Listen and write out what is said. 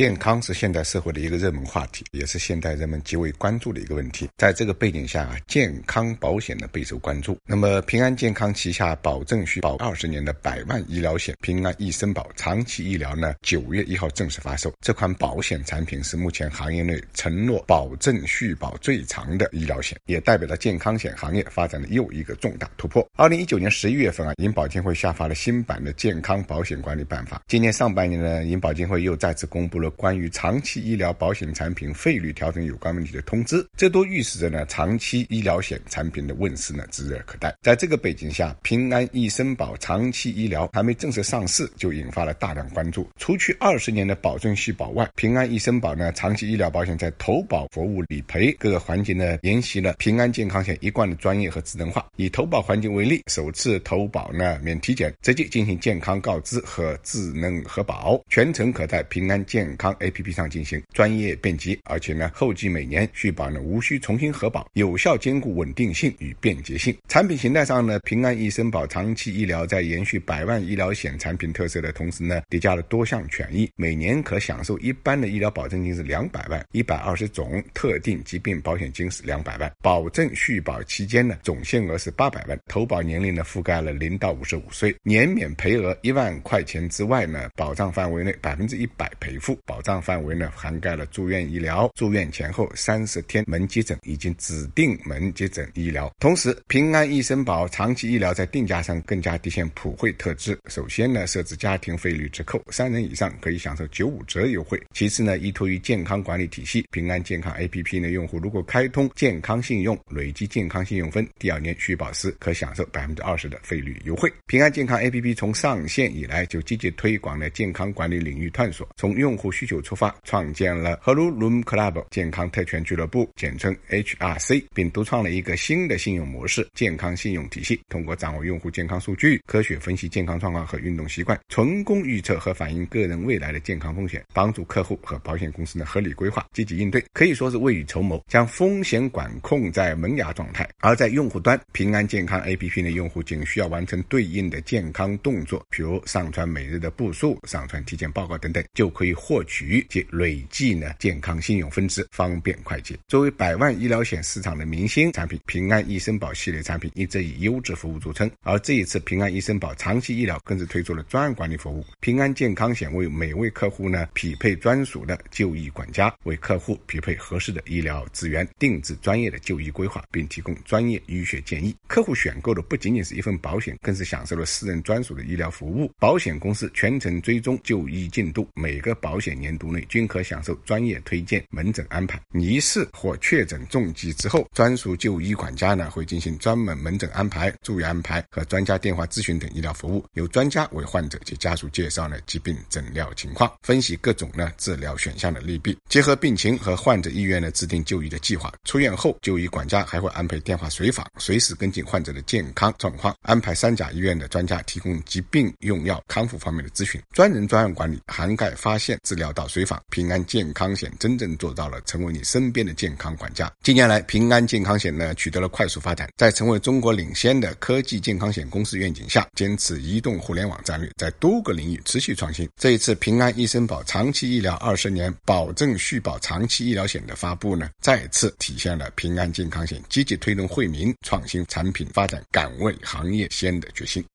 健康是现代社会的一个热门话题，也是现代人们极为关注的一个问题。在这个背景下啊，健康保险呢备受关注。那么，平安健康旗下保证续保二十年的百万医疗险——平安一生保长期医疗呢，九月一号正式发售。这款保险产品是目前行业内承诺保证续保最长的医疗险，也代表了健康险行业发展的又一个重大突破。二零一九年十一月份啊，银保监会下发了新版的健康保险管理办法。今年上半年呢，银保监会又再次公布。了关于长期医疗保险产品费率调整有关问题的通知，这都预示着呢长期医疗险产品的问世呢指日可待。在这个背景下，平安一生保长期医疗还没正式上市，就引发了大量关注。除去二十年的保证续保外，平安一生保呢长期医疗保险在投保服务、理赔各个环节呢沿袭了平安健康险一贯的专业和智能化。以投保环境为例，首次投保呢免体检，直接进行健康告知和智能核保，全程可在平安健。健康 A P P 上进行专业便捷，而且呢，后继每年续保呢无需重新核保，有效兼顾稳定性与便捷性。产品形态上呢，平安一生保长期医疗在延续百万医疗险产品特色的同时呢，叠加了多项权益，每年可享受一般的医疗保证金是两百万，一百二十种特定疾病保险金是两百万。保证续保期间呢，总限额是八百万，投保年龄呢覆盖了零到五十五岁，年免赔额一万块钱之外呢，保障范围内百分之一百赔付。保障范围呢，涵盖了住院医疗、住院前后三十天门急诊以及指定门急诊医疗。同时，平安易生保长期医疗在定价上更加体现普惠特质。首先呢，设置家庭费率折扣，三人以上可以享受九五折优惠。其次呢，依托于健康管理体系，平安健康 APP 呢，用户如果开通健康信用，累积健康信用分，第二年续保时可享受百分之二十的费率优惠。平安健康 APP 从上线以来就积极推广了健康管理领域探索，从用户需求出发，创建了 Hello Room Club 健康特权俱乐部，简称 HRC，并独创了一个新的信用模式——健康信用体系。通过掌握用户健康数据，科学分析健康状况和运动习惯，成功预测和反映个人未来的健康风险，帮助客户和保险公司的合理规划、积极应对，可以说是未雨绸缪，将风险管控在萌芽状态。而在用户端，平安健康 APP 的用户仅需要完成对应的健康动作，比如上传每日的步数、上传体检报告等等，就可以获取及累计呢健康信用分支，方便快捷。作为百万医疗险市场的明星产品，平安医生保系列产品一直以优质服务著称。而这一次，平安医生保长期医疗更是推出了专案管理服务。平安健康险为每位客户呢匹配专属的就医管家，为客户匹配合适的医疗资源，定制专业的就医规划，并提供专业医学建议。客户选购的不仅仅是一份保险，更是享受了私人专属的医疗服务。保险公司全程追踪就医进度，每个保险年度内均可享受专业推荐门诊安排。疑似或确诊重疾之后，专属就医管家呢会进行专门门诊安排、住院安排和专家电话咨询等医疗服务，由专家为患者及家属介绍呢疾病诊疗情况，分析各种呢治疗选项的利弊，结合病情和患者意愿呢制定就医的计划。出院后，就医管家还会安排电话随访，随时跟进患者的健康状况，安排三甲医院的专家提供疾病用药康复方面的咨询。专人专案管理涵盖发现、治疗到随访。平安健康险真正做到了成为你身边的健康管家。近年来，平安健康险呢取得了快速发展，在成为中国领先的科技健康险公司愿景下，坚持移动互联网战略，在多个领域持续创新。这一次平安医生保长期医疗二十年保证续保长期医疗险的发布呢，再次体现了平安健康险积极推动惠民创新产品发展、敢为行业先的决心。